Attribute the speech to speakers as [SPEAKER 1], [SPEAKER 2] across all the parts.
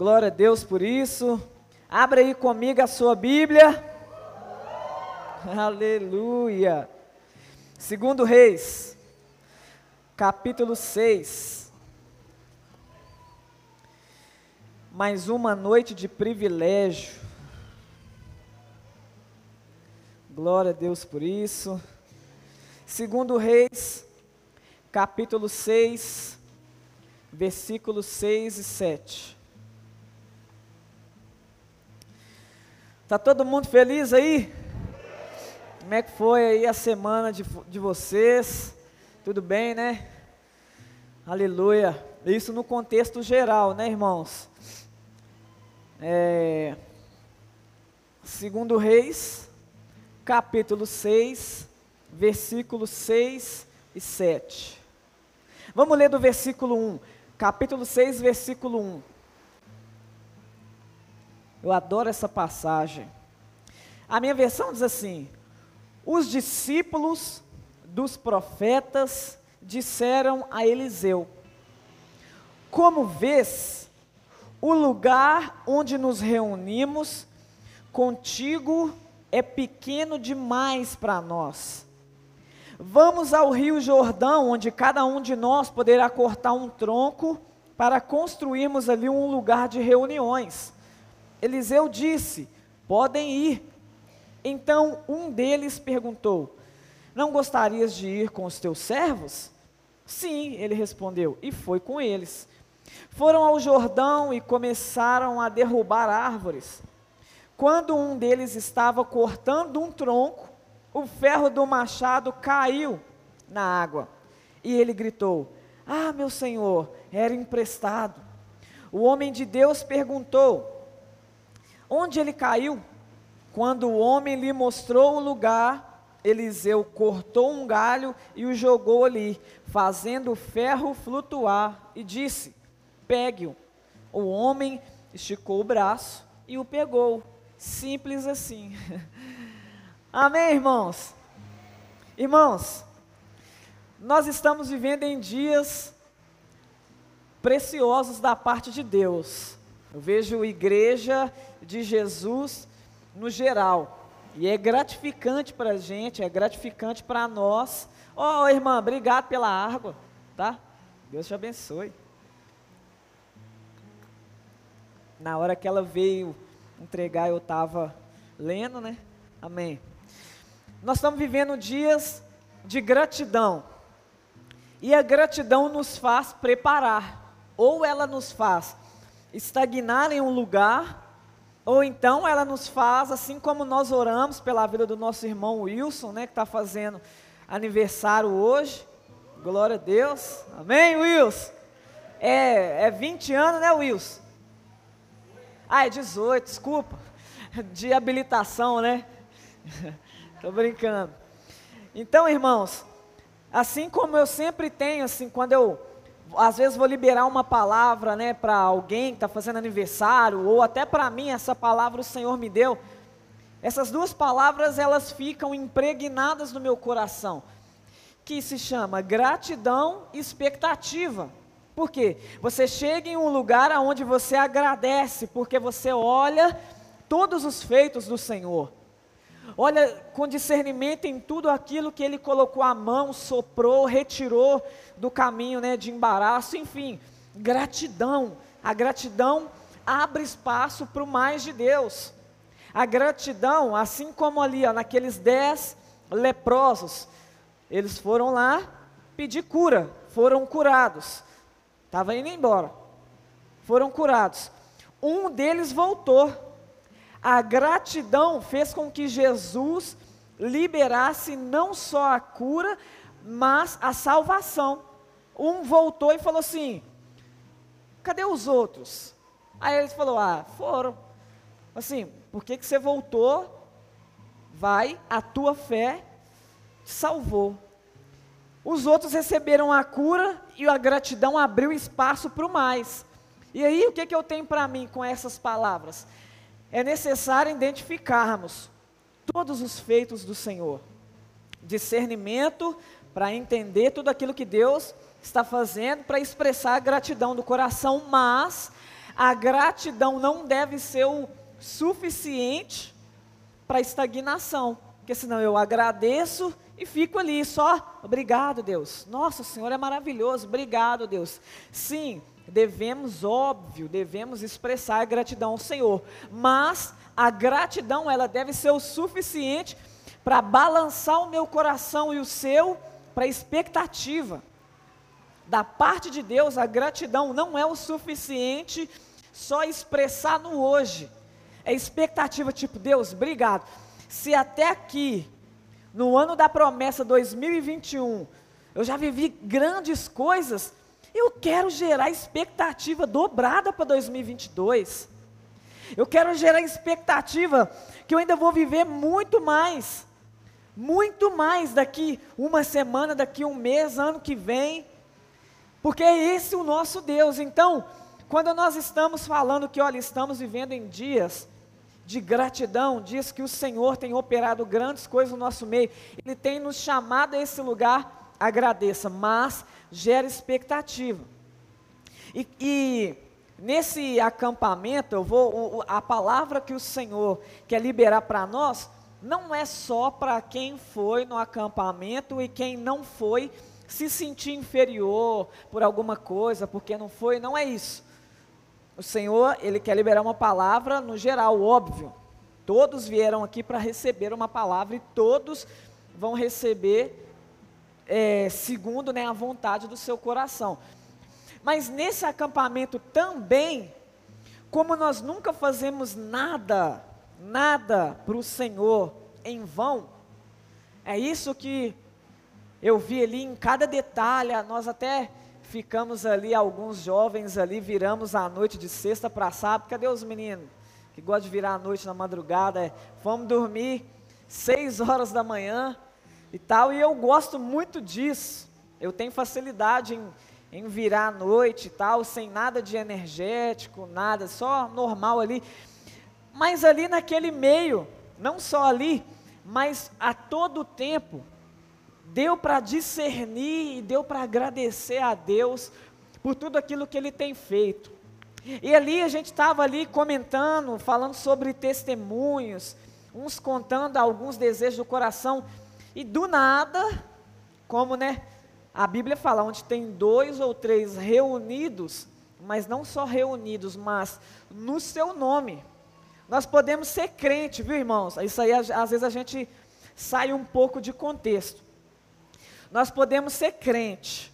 [SPEAKER 1] Glória a Deus por isso. Abra aí comigo a sua Bíblia. Aleluia. Segundo Reis, capítulo 6. Mais uma noite de privilégio. Glória a Deus por isso. Segundo Reis, capítulo 6, versículos 6 e 7. Tá todo mundo feliz aí? Como é que foi aí a semana de, de vocês? Tudo bem, né? Aleluia. Isso no contexto geral, né, irmãos? É, segundo Reis, capítulo 6, versículos 6 e 7. Vamos ler do versículo 1, capítulo 6, versículo 1. Eu adoro essa passagem. A minha versão diz assim: Os discípulos dos profetas disseram a Eliseu: Como vês, o lugar onde nos reunimos contigo é pequeno demais para nós Vamos ao Rio Jordão, onde cada um de nós poderá cortar um tronco para construirmos ali um lugar de reuniões. Eliseu disse: Podem ir. Então um deles perguntou: Não gostarias de ir com os teus servos? Sim, ele respondeu, e foi com eles. Foram ao Jordão e começaram a derrubar árvores. Quando um deles estava cortando um tronco, o ferro do machado caiu na água. E ele gritou: Ah, meu senhor, era emprestado. O homem de Deus perguntou: Onde ele caiu? Quando o homem lhe mostrou o lugar, Eliseu cortou um galho e o jogou ali, fazendo o ferro flutuar, e disse: Pegue-o. O homem esticou o braço e o pegou. Simples assim. Amém, irmãos? Irmãos, nós estamos vivendo em dias preciosos da parte de Deus. Eu vejo igreja de Jesus no geral. E é gratificante para a gente, é gratificante para nós. Ó, oh, irmã, obrigado pela água, tá? Deus te abençoe. Na hora que ela veio entregar, eu estava lendo, né? Amém. Nós estamos vivendo dias de gratidão. E a gratidão nos faz preparar, ou ela nos faz estagnar em um lugar, ou então ela nos faz, assim como nós oramos pela vida do nosso irmão Wilson, né, que está fazendo aniversário hoje. Glória a Deus. Amém, Wilson? É, é 20 anos, né, Wilson? Ah, é 18, desculpa. De habilitação, né? Tô brincando. Então, irmãos, assim como eu sempre tenho, assim, quando eu às vezes vou liberar uma palavra, né, para alguém que está fazendo aniversário, ou até para mim, essa palavra o Senhor me deu. Essas duas palavras, elas ficam impregnadas no meu coração, que se chama gratidão e expectativa. Por quê? Você chega em um lugar onde você agradece, porque você olha todos os feitos do Senhor olha com discernimento em tudo aquilo que ele colocou a mão, soprou, retirou do caminho né, de embaraço, enfim, gratidão. A gratidão abre espaço para o mais de Deus. A gratidão, assim como ali, ó, naqueles dez leprosos, eles foram lá pedir cura, foram curados. Estava indo embora. Foram curados. Um deles voltou a gratidão fez com que Jesus liberasse não só a cura, mas a salvação. Um voltou e falou assim: cadê os outros? Aí ele falou: ah, foram. Assim, por que, que você voltou? Vai, a tua fé te salvou. Os outros receberam a cura e a gratidão abriu espaço para o mais. E aí, o que, que eu tenho para mim com essas palavras? É necessário identificarmos todos os feitos do Senhor. Discernimento para entender tudo aquilo que Deus está fazendo, para expressar a gratidão do coração, mas a gratidão não deve ser o suficiente para estagnação, porque senão eu agradeço e fico ali só, obrigado Deus, nossa, o Senhor é maravilhoso, obrigado Deus. Sim, devemos, óbvio, devemos expressar gratidão ao Senhor, mas a gratidão ela deve ser o suficiente para balançar o meu coração e o seu para expectativa. Da parte de Deus, a gratidão não é o suficiente só expressar no hoje. É expectativa tipo, Deus, obrigado. Se até aqui, no ano da promessa 2021, eu já vivi grandes coisas, eu quero gerar expectativa dobrada para 2022. Eu quero gerar expectativa que eu ainda vou viver muito mais. Muito mais daqui uma semana, daqui um mês, ano que vem. Porque é esse o nosso Deus. Então, quando nós estamos falando que, olha, estamos vivendo em dias de gratidão, dias que o Senhor tem operado grandes coisas no nosso meio, Ele tem nos chamado a esse lugar, agradeça, mas gera expectativa. E, e nesse acampamento, eu vou, a palavra que o Senhor quer liberar para nós, não é só para quem foi no acampamento e quem não foi se sentir inferior por alguma coisa, porque não foi, não é isso. O Senhor, Ele quer liberar uma palavra no geral, óbvio. Todos vieram aqui para receber uma palavra e todos vão receber é, segundo né, a vontade do seu coração. Mas nesse acampamento também, como nós nunca fazemos nada, nada para o Senhor em vão, é isso que eu vi ali em cada detalhe, nós até ficamos ali, alguns jovens ali, viramos a noite de sexta para sábado, cadê os meninos que gostam de virar a noite na madrugada? É, vamos dormir seis horas da manhã e tal, e eu gosto muito disso, eu tenho facilidade em, em virar a noite e tal, sem nada de energético, nada, só normal ali, mas ali naquele meio, não só ali, mas a todo tempo, deu para discernir e deu para agradecer a Deus por tudo aquilo que Ele tem feito. E ali a gente estava ali comentando, falando sobre testemunhos, uns contando alguns desejos do coração, e do nada, como né, a Bíblia fala, onde tem dois ou três reunidos, mas não só reunidos, mas no seu nome. Nós podemos ser crente, viu irmãos? Isso aí às vezes a gente sai um pouco de contexto. Nós podemos ser crente.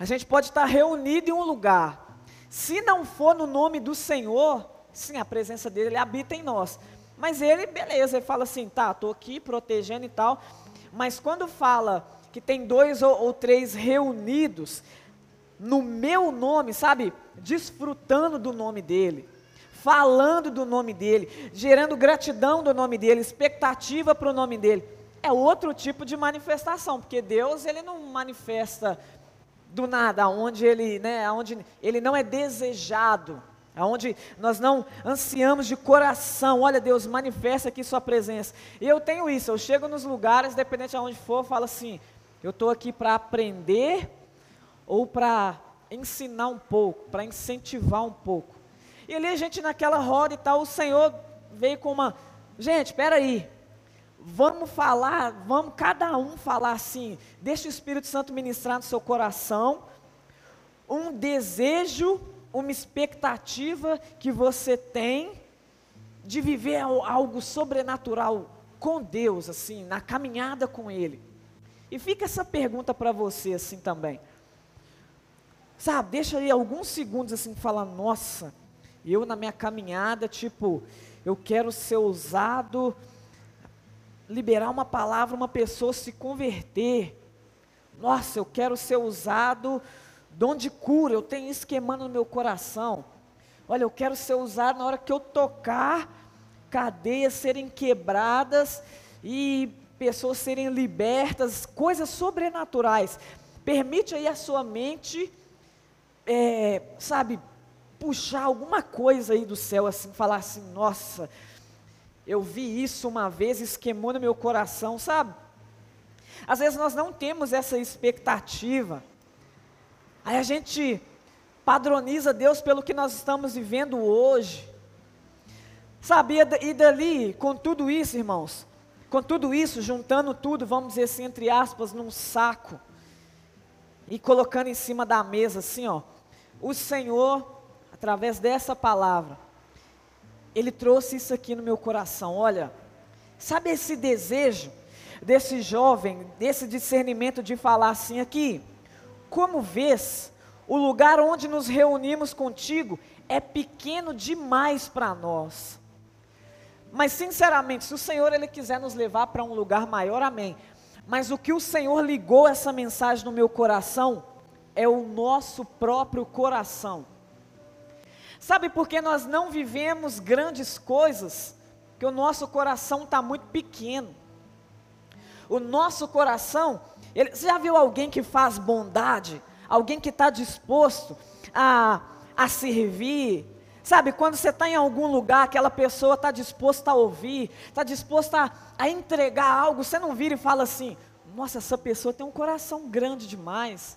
[SPEAKER 1] A gente pode estar reunido em um lugar. Se não for no nome do Senhor, sim, a presença dele ele habita em nós. Mas ele, beleza, ele fala assim, tá, estou aqui protegendo e tal. Mas quando fala que tem dois ou, ou três reunidos no meu nome, sabe? Desfrutando do nome dele falando do nome dele, gerando gratidão do nome dele, expectativa para o nome dele é outro tipo de manifestação, porque Deus ele não manifesta do nada, onde ele, né, onde ele não é desejado, aonde nós não ansiamos de coração. Olha, Deus, manifesta aqui sua presença. E eu tenho isso, eu chego nos lugares, dependente de onde for, eu falo assim: eu estou aqui para aprender ou para ensinar um pouco, para incentivar um pouco. E ali a gente naquela roda e tal, o Senhor veio com uma, gente, espera aí, Vamos falar, vamos cada um falar assim, deixa o Espírito Santo ministrar no seu coração, um desejo, uma expectativa que você tem de viver algo sobrenatural com Deus, assim, na caminhada com Ele. E fica essa pergunta para você assim também. Sabe, deixa aí alguns segundos assim, falar, nossa, eu na minha caminhada, tipo, eu quero ser usado liberar uma palavra, uma pessoa se converter. Nossa, eu quero ser usado dom de cura, eu tenho isso queimando no meu coração. Olha, eu quero ser usado na hora que eu tocar, cadeias serem quebradas e pessoas serem libertas, coisas sobrenaturais. Permite aí a sua mente, é, sabe, puxar alguma coisa aí do céu, assim, falar assim, nossa, eu vi isso uma vez, esquemou no meu coração, sabe? Às vezes nós não temos essa expectativa. Aí a gente padroniza Deus pelo que nós estamos vivendo hoje. Sabia? E dali, com tudo isso, irmãos, com tudo isso, juntando tudo, vamos dizer assim, entre aspas, num saco, e colocando em cima da mesa, assim, ó, o Senhor, através dessa palavra, Ele trouxe isso aqui no meu coração. Olha, sabe esse desejo desse jovem, desse discernimento de falar assim aqui? Como vês, o lugar onde nos reunimos contigo é pequeno demais para nós. Mas sinceramente, se o Senhor ele quiser nos levar para um lugar maior, amém. Mas o que o Senhor ligou essa mensagem no meu coração é o nosso próprio coração. Sabe por que nós não vivemos grandes coisas? Que o nosso coração está muito pequeno. O nosso coração, ele, você já viu alguém que faz bondade? Alguém que está disposto a, a servir, Sabe, quando você está em algum lugar, aquela pessoa está disposta a ouvir, está disposta a, a, entregar algo, você não vira e fala assim: nossa, essa pessoa tem um coração grande demais.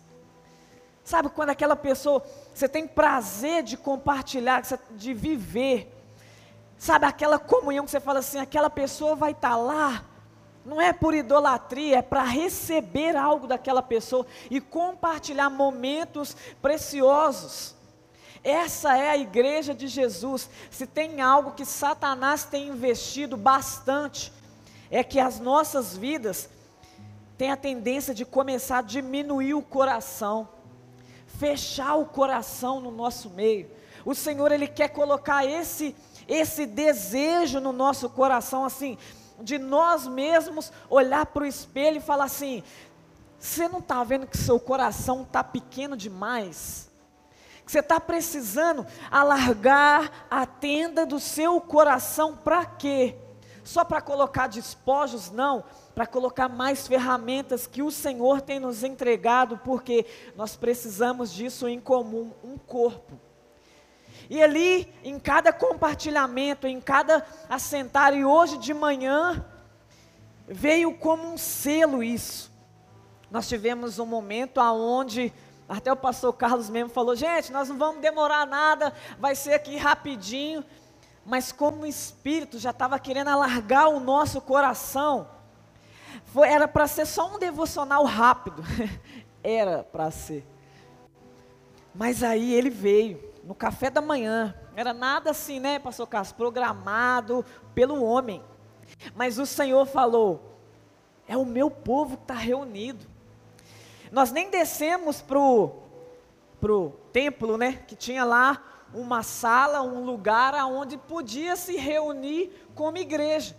[SPEAKER 1] Sabe, quando aquela pessoa, você tem prazer de compartilhar, de viver. Sabe, aquela comunhão que você fala assim: aquela pessoa vai estar tá lá, não é por idolatria, é para receber algo daquela pessoa e compartilhar momentos preciosos. Essa é a igreja de Jesus. Se tem algo que Satanás tem investido bastante, é que as nossas vidas têm a tendência de começar a diminuir o coração, fechar o coração no nosso meio. O Senhor ele quer colocar esse esse desejo no nosso coração assim, de nós mesmos olhar para o espelho e falar assim: você não está vendo que seu coração está pequeno demais? Você está precisando alargar a tenda do seu coração para quê? Só para colocar despojos? Não, para colocar mais ferramentas que o Senhor tem nos entregado, porque nós precisamos disso em comum, um corpo. E ali, em cada compartilhamento, em cada assentar, e hoje de manhã, veio como um selo isso. Nós tivemos um momento aonde até o pastor Carlos mesmo falou: gente, nós não vamos demorar nada, vai ser aqui rapidinho. Mas como o Espírito já estava querendo alargar o nosso coração, foi, era para ser só um devocional rápido. era para ser. Mas aí ele veio, no café da manhã. Era nada assim, né, pastor Carlos? Programado pelo homem. Mas o Senhor falou: é o meu povo que está reunido. Nós nem descemos pro pro templo, né? Que tinha lá uma sala, um lugar aonde podia se reunir como igreja.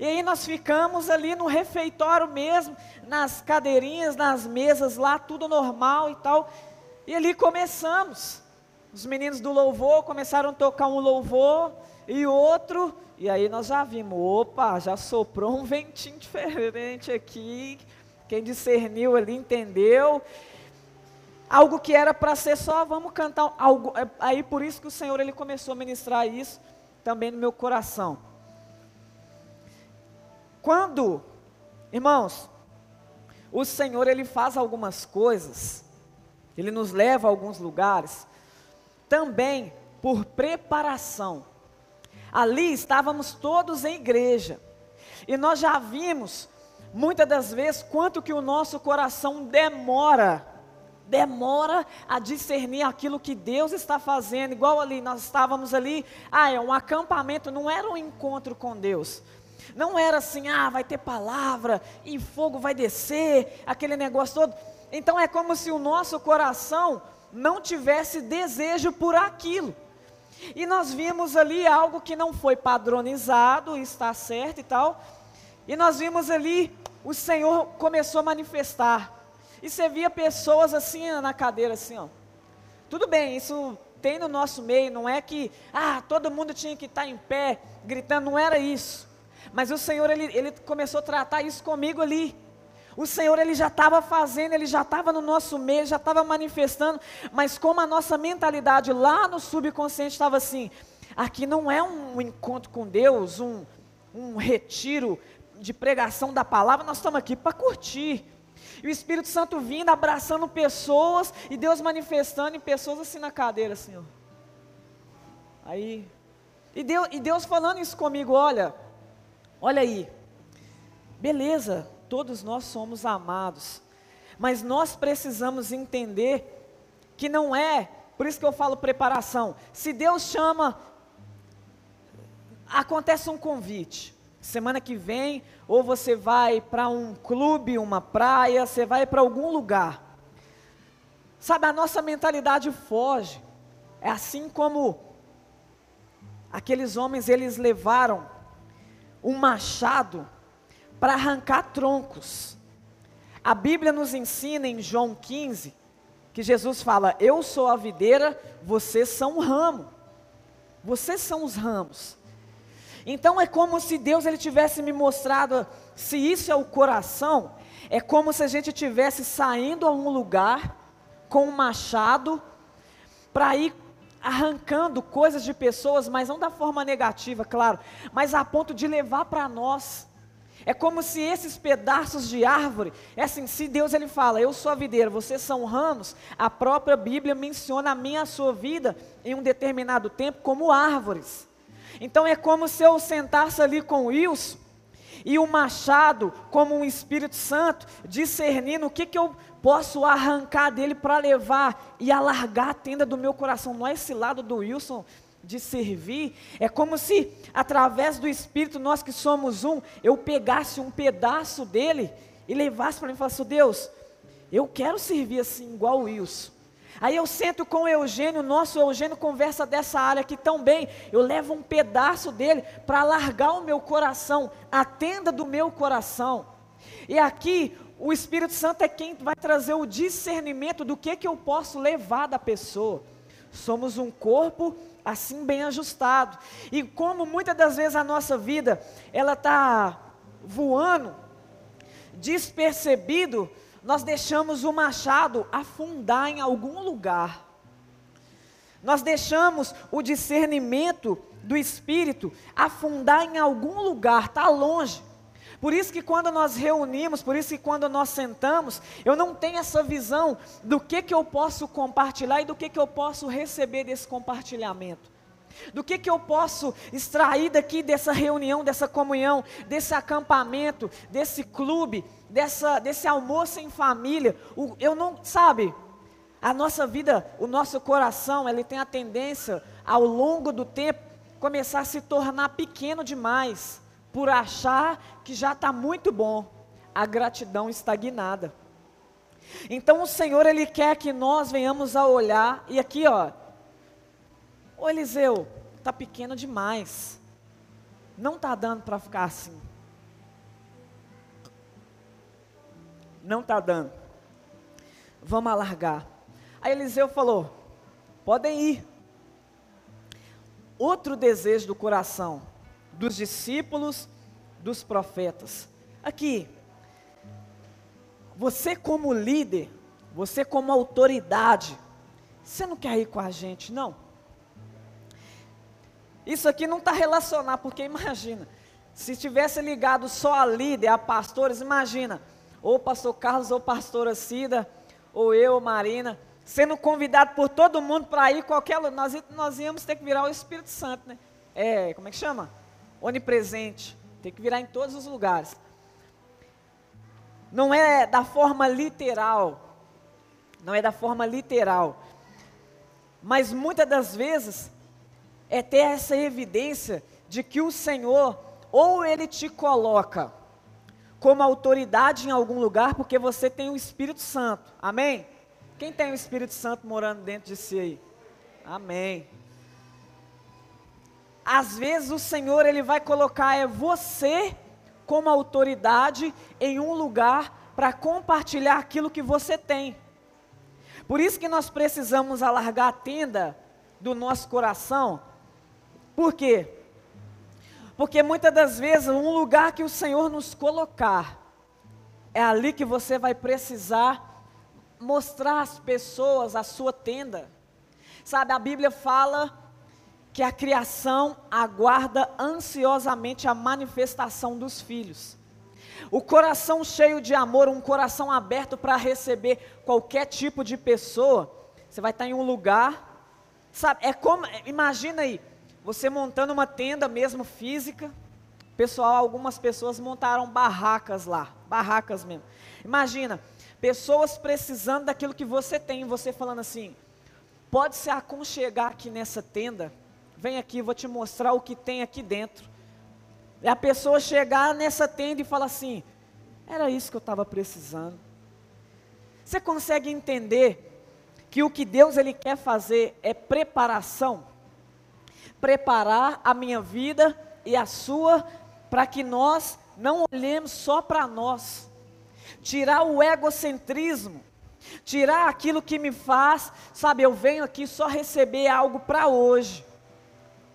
[SPEAKER 1] E aí nós ficamos ali no refeitório mesmo, nas cadeirinhas, nas mesas lá, tudo normal e tal. E ali começamos. Os meninos do louvor começaram a tocar um louvor e outro, e aí nós já vimos, opa, já soprou um ventinho diferente aqui, quem discerniu ali entendeu. Algo que era para ser só, vamos cantar algo. É, aí por isso que o Senhor ele começou a ministrar isso também no meu coração. Quando, irmãos, o Senhor ele faz algumas coisas, ele nos leva a alguns lugares, também por preparação. Ali estávamos todos em igreja. E nós já vimos muitas das vezes, quanto que o nosso coração demora, demora a discernir aquilo que Deus está fazendo, igual ali, nós estávamos ali, ah, é um acampamento, não era um encontro com Deus, não era assim, ah, vai ter palavra, e fogo vai descer, aquele negócio todo, então é como se o nosso coração não tivesse desejo por aquilo, e nós vimos ali algo que não foi padronizado, está certo e tal, e nós vimos ali o Senhor começou a manifestar. E você via pessoas assim na cadeira, assim, ó. Tudo bem, isso tem no nosso meio, não é que, ah, todo mundo tinha que estar em pé, gritando, não era isso. Mas o Senhor, ele, ele começou a tratar isso comigo ali. O Senhor, ele já estava fazendo, ele já estava no nosso meio, já estava manifestando, mas como a nossa mentalidade lá no subconsciente estava assim, aqui não é um encontro com Deus, um, um retiro de pregação da palavra, nós estamos aqui para curtir. E o Espírito Santo vindo, abraçando pessoas, e Deus manifestando em pessoas assim na cadeira, assim, ó. Aí, e Deus, e Deus falando isso comigo, olha, olha aí, beleza, todos nós somos amados, mas nós precisamos entender que não é, por isso que eu falo preparação, se Deus chama, acontece um convite, semana que vem, ou você vai para um clube, uma praia, você vai para algum lugar. Sabe, a nossa mentalidade foge. É assim como aqueles homens, eles levaram um machado para arrancar troncos. A Bíblia nos ensina em João 15 que Jesus fala: Eu sou a videira, vocês são o ramo. Vocês são os ramos. Então é como se Deus ele tivesse me mostrado, se isso é o coração, é como se a gente tivesse saindo a um lugar com um machado para ir arrancando coisas de pessoas, mas não da forma negativa, claro, mas a ponto de levar para nós. É como se esses pedaços de árvore, é assim, se Deus ele fala, eu sou a videira, vocês são ramos, a própria Bíblia menciona a minha a sua vida em um determinado tempo como árvores. Então é como se eu sentasse ali com o Wilson e o machado, como um Espírito Santo, discernindo o que, que eu posso arrancar dele para levar e alargar a tenda do meu coração. Não é esse lado do Wilson de servir, é como se através do Espírito, nós que somos um, eu pegasse um pedaço dele e levasse para mim e falasse: Deus, eu quero servir assim, igual o Wilson. Aí eu sento com o Eugênio, nosso Eugênio conversa dessa área aqui tão bem. Eu levo um pedaço dele para alargar o meu coração, a tenda do meu coração. E aqui o Espírito Santo é quem vai trazer o discernimento do que que eu posso levar da pessoa. Somos um corpo assim bem ajustado. E como muitas das vezes a nossa vida ela está voando, despercebido, nós deixamos o machado afundar em algum lugar. Nós deixamos o discernimento do espírito afundar em algum lugar, está longe. Por isso que quando nós reunimos, por isso que quando nós sentamos, eu não tenho essa visão do que, que eu posso compartilhar e do que, que eu posso receber desse compartilhamento. Do que, que eu posso extrair daqui dessa reunião, dessa comunhão, desse acampamento, desse clube, dessa, desse almoço em família? O, eu não, sabe, a nossa vida, o nosso coração, ele tem a tendência, ao longo do tempo, começar a se tornar pequeno demais, por achar que já está muito bom, a gratidão estagnada. Então o Senhor, Ele quer que nós venhamos a olhar, e aqui ó, Ô Eliseu, está pequeno demais. Não está dando para ficar assim. Não está dando. Vamos alargar. Aí Eliseu falou: podem ir. Outro desejo do coração dos discípulos, dos profetas. Aqui, você como líder, você como autoridade, você não quer ir com a gente, não? Isso aqui não está relacionado, porque imagina, se tivesse ligado só a líder, a pastores, imagina, ou pastor Carlos, ou pastora Cida, ou eu, Marina, sendo convidado por todo mundo para ir qualquer nós, nós íamos ter que virar o Espírito Santo, né? É, como é que chama? Onipresente, tem que virar em todos os lugares. Não é da forma literal, não é da forma literal, mas muitas das vezes é ter essa evidência de que o Senhor, ou Ele te coloca como autoridade em algum lugar, porque você tem o Espírito Santo, amém? Quem tem o Espírito Santo morando dentro de si aí? Amém. Às vezes o Senhor, Ele vai colocar é você como autoridade em um lugar para compartilhar aquilo que você tem. Por isso que nós precisamos alargar a tenda do nosso coração por quê? Porque muitas das vezes, um lugar que o Senhor nos colocar, é ali que você vai precisar mostrar às pessoas a sua tenda. Sabe, a Bíblia fala que a criação aguarda ansiosamente a manifestação dos filhos. O coração cheio de amor, um coração aberto para receber qualquer tipo de pessoa. Você vai estar em um lugar, sabe? É como, imagina aí, você montando uma tenda mesmo física. Pessoal, algumas pessoas montaram barracas lá, barracas mesmo. Imagina, pessoas precisando daquilo que você tem, você falando assim: pode se aconchegar aqui nessa tenda, vem aqui, vou te mostrar o que tem aqui dentro. E a pessoa chegar nessa tenda e falar assim: era isso que eu estava precisando. Você consegue entender que o que Deus ele quer fazer é preparação? Preparar a minha vida e a sua para que nós não olhemos só para nós. Tirar o egocentrismo, tirar aquilo que me faz, sabe, eu venho aqui só receber algo para hoje.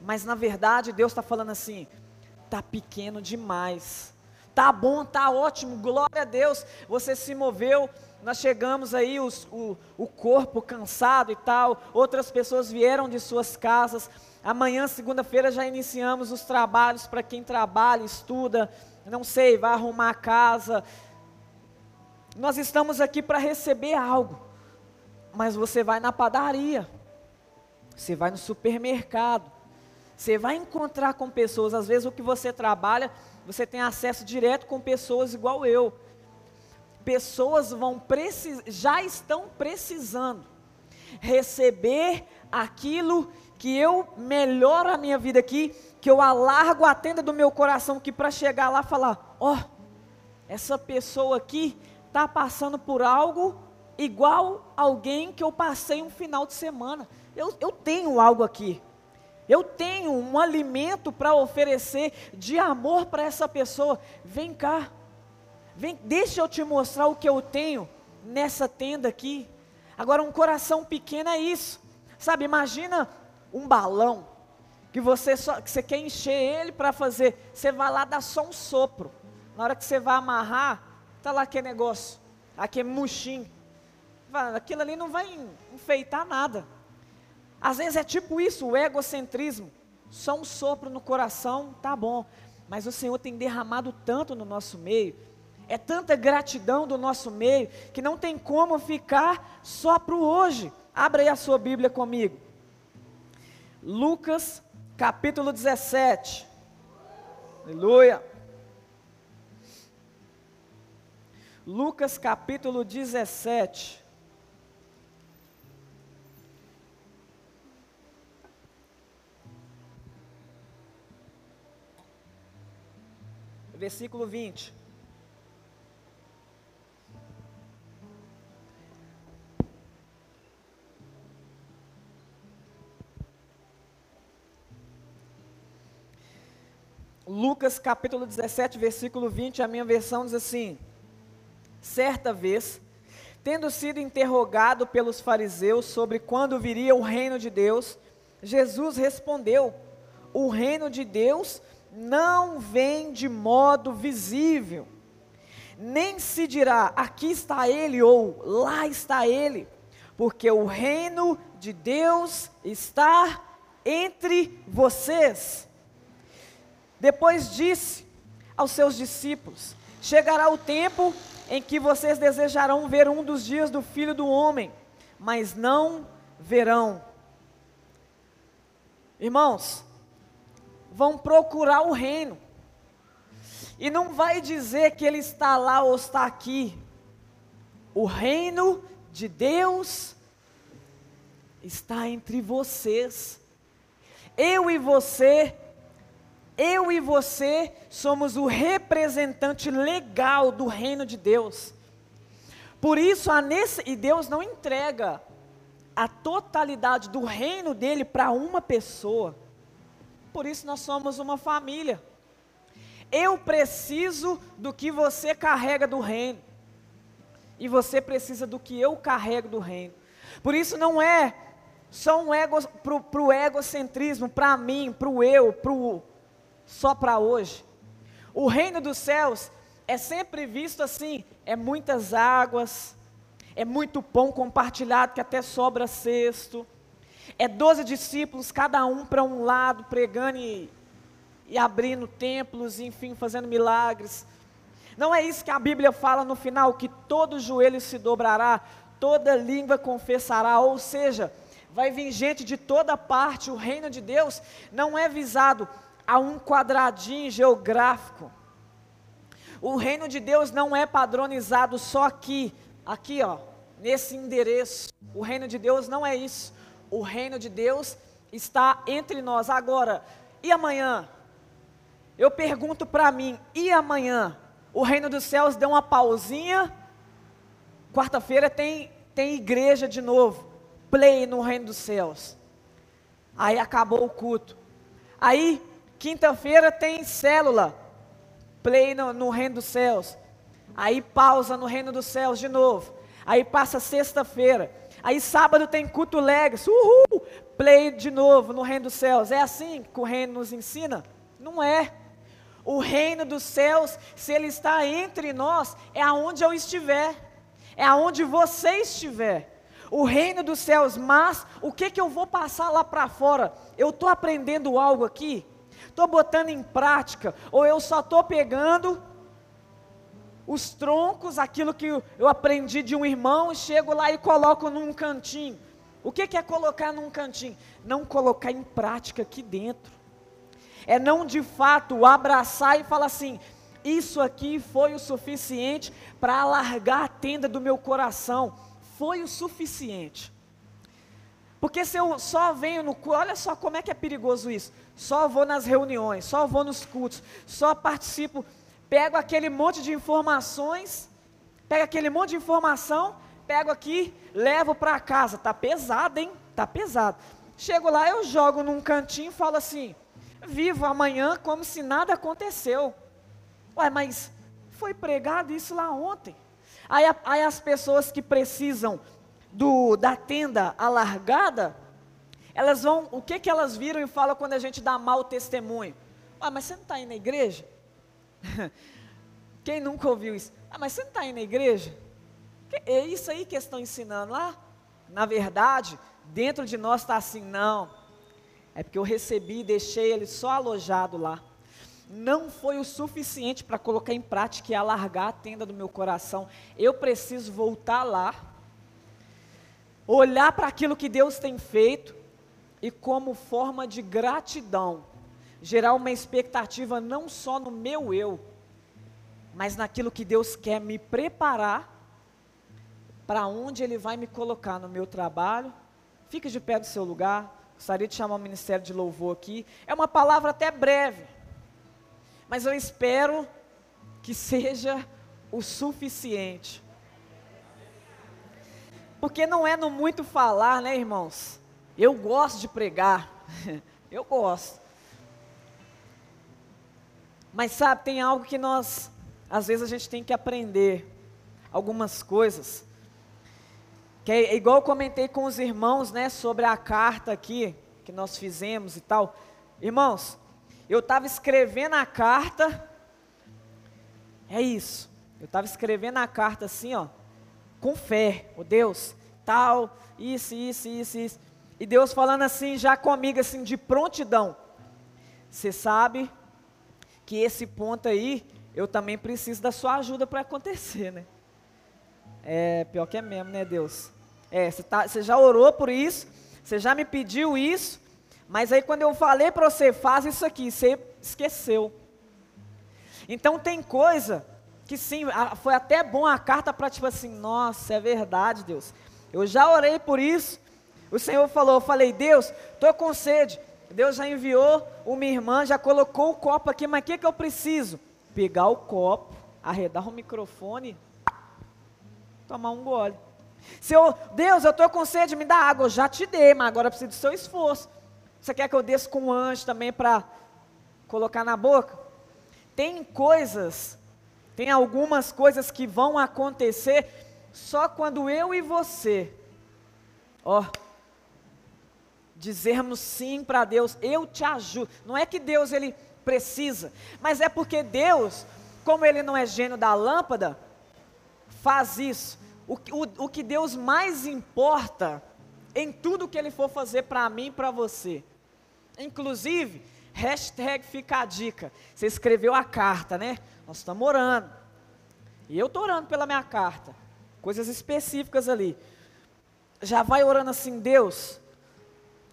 [SPEAKER 1] Mas na verdade Deus está falando assim: tá pequeno demais. Tá bom, tá ótimo, glória a Deus. Você se moveu, nós chegamos aí, os, o, o corpo cansado e tal. Outras pessoas vieram de suas casas. Amanhã, segunda-feira, já iniciamos os trabalhos para quem trabalha, estuda, não sei, vai arrumar a casa. Nós estamos aqui para receber algo. Mas você vai na padaria, você vai no supermercado, você vai encontrar com pessoas, às vezes o que você trabalha, você tem acesso direto com pessoas igual eu. Pessoas vão já estão precisando receber aquilo que eu melhoro a minha vida aqui, que eu alargo a tenda do meu coração que para chegar lá falar, ó, oh, essa pessoa aqui está passando por algo igual alguém que eu passei um final de semana. Eu, eu tenho algo aqui. Eu tenho um alimento para oferecer de amor para essa pessoa. Vem cá. Vem, deixa eu te mostrar o que eu tenho nessa tenda aqui. Agora um coração pequeno é isso. Sabe, imagina um balão que você só que você quer encher ele para fazer, você vai lá dar só um sopro. Na hora que você vai amarrar, tá lá aquele negócio, aquele murchinho. Aquilo ali não vai enfeitar nada. Às vezes é tipo isso, o egocentrismo. Só um sopro no coração, tá bom. Mas o Senhor tem derramado tanto no nosso meio, é tanta gratidão do nosso meio, que não tem como ficar só para o hoje. Abra aí a sua Bíblia comigo. Lucas, capítulo 17. Aleluia. Lucas, capítulo 17. Versículo 20. Lucas capítulo 17, versículo 20, a minha versão diz assim: Certa vez, tendo sido interrogado pelos fariseus sobre quando viria o reino de Deus, Jesus respondeu: O reino de Deus não vem de modo visível, nem se dirá aqui está ele ou lá está ele, porque o reino de Deus está entre vocês. Depois disse aos seus discípulos: Chegará o tempo em que vocês desejarão ver um dos dias do filho do homem, mas não verão. Irmãos, vão procurar o reino. E não vai dizer que ele está lá ou está aqui. O reino de Deus está entre vocês. Eu e você, eu e você somos o representante legal do reino de Deus. Por isso, a nesse, e Deus não entrega a totalidade do reino dele para uma pessoa. Por isso nós somos uma família. Eu preciso do que você carrega do reino. E você precisa do que eu carrego do reino. Por isso não é só um ego para o egocentrismo, para mim, para o eu, pro, só para hoje. O reino dos céus é sempre visto assim: é muitas águas, é muito pão compartilhado que até sobra cesto, é doze discípulos, cada um para um lado, pregando e, e abrindo templos, enfim, fazendo milagres. Não é isso que a Bíblia fala no final, que todo joelho se dobrará, toda língua confessará, ou seja, vai vir gente de toda parte, o reino de Deus não é visado a um quadradinho geográfico. O reino de Deus não é padronizado só aqui, aqui ó, nesse endereço. O reino de Deus não é isso. O reino de Deus está entre nós. Agora, e amanhã? Eu pergunto para mim, e amanhã? O reino dos céus deu uma pausinha. Quarta-feira tem, tem igreja de novo. Play no reino dos céus. Aí acabou o culto. Aí, quinta-feira tem célula. Play no, no reino dos céus. Aí pausa no reino dos céus de novo. Aí passa sexta-feira. Aí sábado tem culto legs. Uhul! Play de novo no reino dos céus. É assim que o reino nos ensina? Não é. O reino dos céus, se ele está entre nós, é aonde eu estiver. É aonde você estiver. O reino dos céus, mas o que que eu vou passar lá para fora? Eu estou aprendendo algo aqui? Estou botando em prática? Ou eu só estou pegando os troncos, aquilo que eu aprendi de um irmão, e chego lá e coloco num cantinho. O que, que é colocar num cantinho? Não colocar em prática aqui dentro. É não de fato abraçar e falar assim: isso aqui foi o suficiente para alargar a tenda do meu coração. Foi o suficiente. Porque se eu só venho no culto, olha só como é que é perigoso isso. Só vou nas reuniões, só vou nos cultos, só participo pego aquele monte de informações, pego aquele monte de informação, pego aqui, levo para casa. Tá pesado, hein? Tá pesado. Chego lá, eu jogo num cantinho e falo assim: vivo amanhã como se nada aconteceu. Ué, mas foi pregado isso lá ontem. Aí, aí as pessoas que precisam do, da tenda alargada, elas vão, o que que elas viram e falam quando a gente dá mau testemunho? Ah, mas você não está indo na igreja? Quem nunca ouviu isso? Ah, mas você não está indo na igreja? É isso aí que estão ensinando lá? Na verdade, dentro de nós está assim, não. É porque eu recebi e deixei ele só alojado lá. Não foi o suficiente para colocar em prática e alargar a tenda do meu coração. Eu preciso voltar lá, olhar para aquilo que Deus tem feito e, como forma de gratidão, gerar uma expectativa não só no meu eu, mas naquilo que Deus quer me preparar para onde Ele vai me colocar no meu trabalho. Fique de pé do seu lugar. Gostaria de chamar o ministério de louvor aqui. É uma palavra até breve, mas eu espero que seja o suficiente. Porque não é no muito falar, né, irmãos? Eu gosto de pregar. eu gosto. Mas sabe, tem algo que nós, às vezes a gente tem que aprender algumas coisas. Que é igual eu comentei com os irmãos, né, sobre a carta aqui que nós fizemos e tal. Irmãos, eu estava escrevendo a carta, é isso. Eu estava escrevendo a carta assim, ó, com fé, o oh, Deus, tal, isso, isso, isso, isso. E Deus falando assim, já comigo, assim, de prontidão. Você sabe que esse ponto aí, eu também preciso da sua ajuda para acontecer, né? É, pior que é mesmo, né, Deus? É, você, tá, já orou por isso, você já me pediu isso, mas aí quando eu falei para você, faz isso aqui, você esqueceu. Então tem coisa que sim, foi até bom a carta para tipo assim, nossa, é verdade, Deus. Eu já orei por isso. O Senhor falou, eu falei, Deus, estou com sede. Deus já enviou uma irmã, já colocou o copo aqui, mas o que, que eu preciso? Pegar o copo, arredar o microfone, tomar um gole. Se eu, Deus, eu estou com sede, me dá água, eu já te dei, mas agora preciso do seu esforço. Você quer que eu desça com um anjo também para colocar na boca? Tem coisas, tem algumas coisas que vão acontecer só quando eu e você, ó, dizermos sim para Deus, eu te ajudo. Não é que Deus ele precisa, mas é porque Deus, como ele não é gênio da lâmpada, faz isso. O, o, o que Deus mais importa em tudo que ele for fazer para mim e para você. Inclusive, hashtag fica a dica. Você escreveu a carta, né? Nós estamos orando. E eu estou orando pela minha carta, coisas específicas ali. Já vai orando assim, Deus,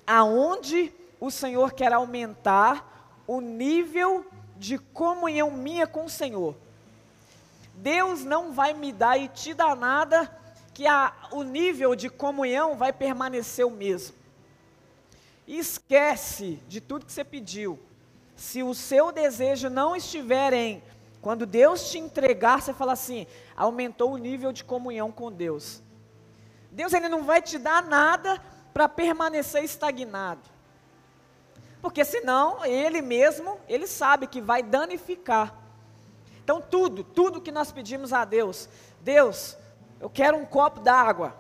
[SPEAKER 1] aonde o Senhor quer aumentar o nível de comunhão minha com o Senhor. Deus não vai me dar e te dar nada que a, o nível de comunhão vai permanecer o mesmo. Esquece de tudo que você pediu. Se o seu desejo não estiver em, quando Deus te entregar, você fala assim, aumentou o nível de comunhão com Deus. Deus ele não vai te dar nada para permanecer estagnado. Porque senão ele mesmo, ele sabe que vai danificar. Então tudo, tudo que nós pedimos a Deus, Deus, eu quero um copo d'água.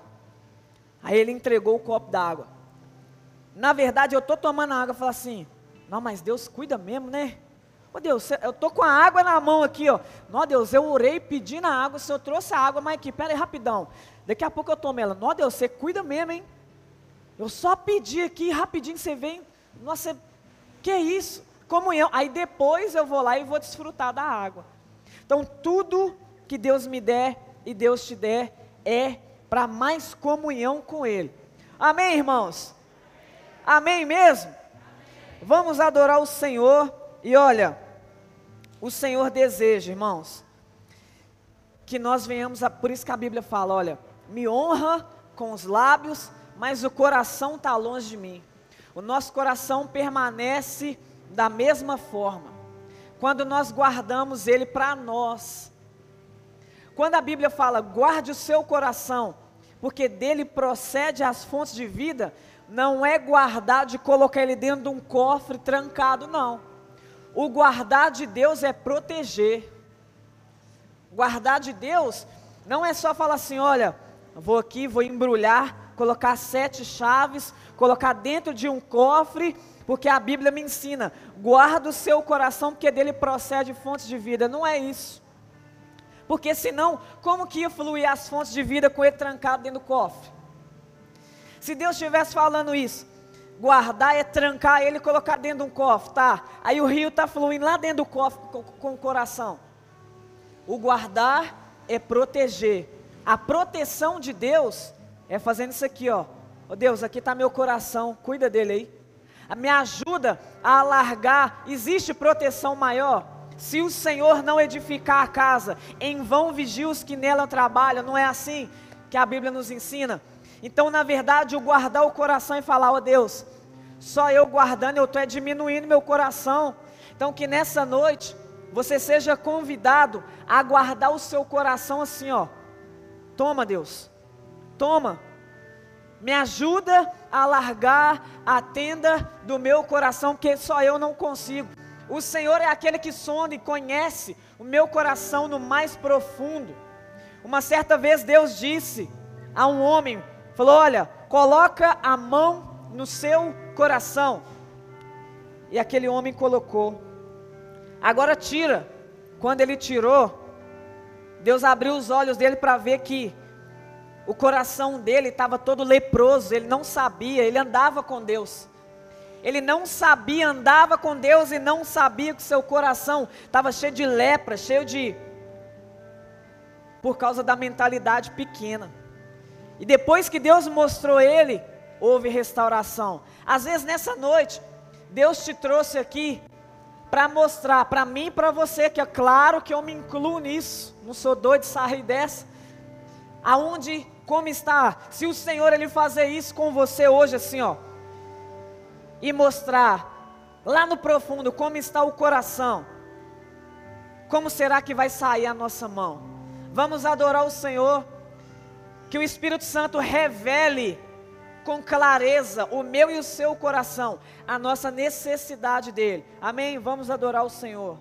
[SPEAKER 1] Aí ele entregou o copo d'água. Na verdade, eu estou tomando água e falo assim, não, mas Deus cuida mesmo, né? Ô Deus, eu estou com a água na mão aqui, ó. Não, Deus, eu orei pedindo a água, o Senhor trouxe a água, mas aqui, pera aí rapidão. Daqui a pouco eu tomo ela. Não, Deus, você cuida mesmo, hein? Eu só pedi aqui, rapidinho você vem. Nossa, que isso? Comunhão. Aí depois eu vou lá e vou desfrutar da água. Então, tudo que Deus me der e Deus te der é para mais comunhão com Ele. Amém, irmãos? Amém mesmo? Vamos adorar o Senhor e olha, o Senhor deseja, irmãos, que nós venhamos a, por isso que a Bíblia fala, olha, me honra com os lábios, mas o coração está longe de mim. O nosso coração permanece da mesma forma quando nós guardamos ele para nós. Quando a Bíblia fala, guarde o seu coração, porque dele procede as fontes de vida, não é guardar de colocar ele dentro de um cofre trancado, não. O guardar de Deus é proteger. Guardar de Deus não é só falar assim, olha, vou aqui, vou embrulhar, colocar sete chaves, colocar dentro de um cofre porque a Bíblia me ensina: guarda o seu coração, porque dele procede fontes de vida. Não é isso. Porque senão, como que ia fluir as fontes de vida com ele trancado dentro do cofre? Se Deus estivesse falando isso, guardar é trancar ele e colocar dentro de um cofre, tá? Aí o rio está fluindo lá dentro do cofre com, com o coração. O guardar é proteger. A proteção de Deus é fazendo isso aqui, ó. Ó Deus, aqui está meu coração, cuida dele aí me ajuda a alargar. Existe proteção maior? Se o Senhor não edificar a casa, em vão vigiam os que nela trabalham, não é assim que a Bíblia nos ensina? Então, na verdade, o guardar o coração e falar, ó oh, Deus, só eu guardando, eu estou diminuindo meu coração. Então, que nessa noite, você seja convidado a guardar o seu coração assim, ó. Toma, Deus, toma, me ajuda a largar a tenda do meu coração, que só eu não consigo. O Senhor é aquele que sonda e conhece o meu coração no mais profundo. Uma certa vez Deus disse a um homem, falou: "Olha, coloca a mão no seu coração". E aquele homem colocou. Agora tira. Quando ele tirou, Deus abriu os olhos dele para ver que o coração dele estava todo leproso, ele não sabia, ele andava com Deus. Ele não sabia, andava com Deus e não sabia que seu coração estava cheio de lepra, cheio de. por causa da mentalidade pequena. E depois que Deus mostrou ele, houve restauração. Às vezes nessa noite, Deus te trouxe aqui para mostrar para mim e para você que é claro que eu me incluo nisso, não sou doido sair dessa, aonde como está. Se o Senhor ele fazer isso com você hoje assim, ó, e mostrar lá no profundo como está o coração, como será que vai sair a nossa mão? Vamos adorar o Senhor, que o Espírito Santo revele com clareza o meu e o seu coração, a nossa necessidade dele. Amém? Vamos adorar o Senhor.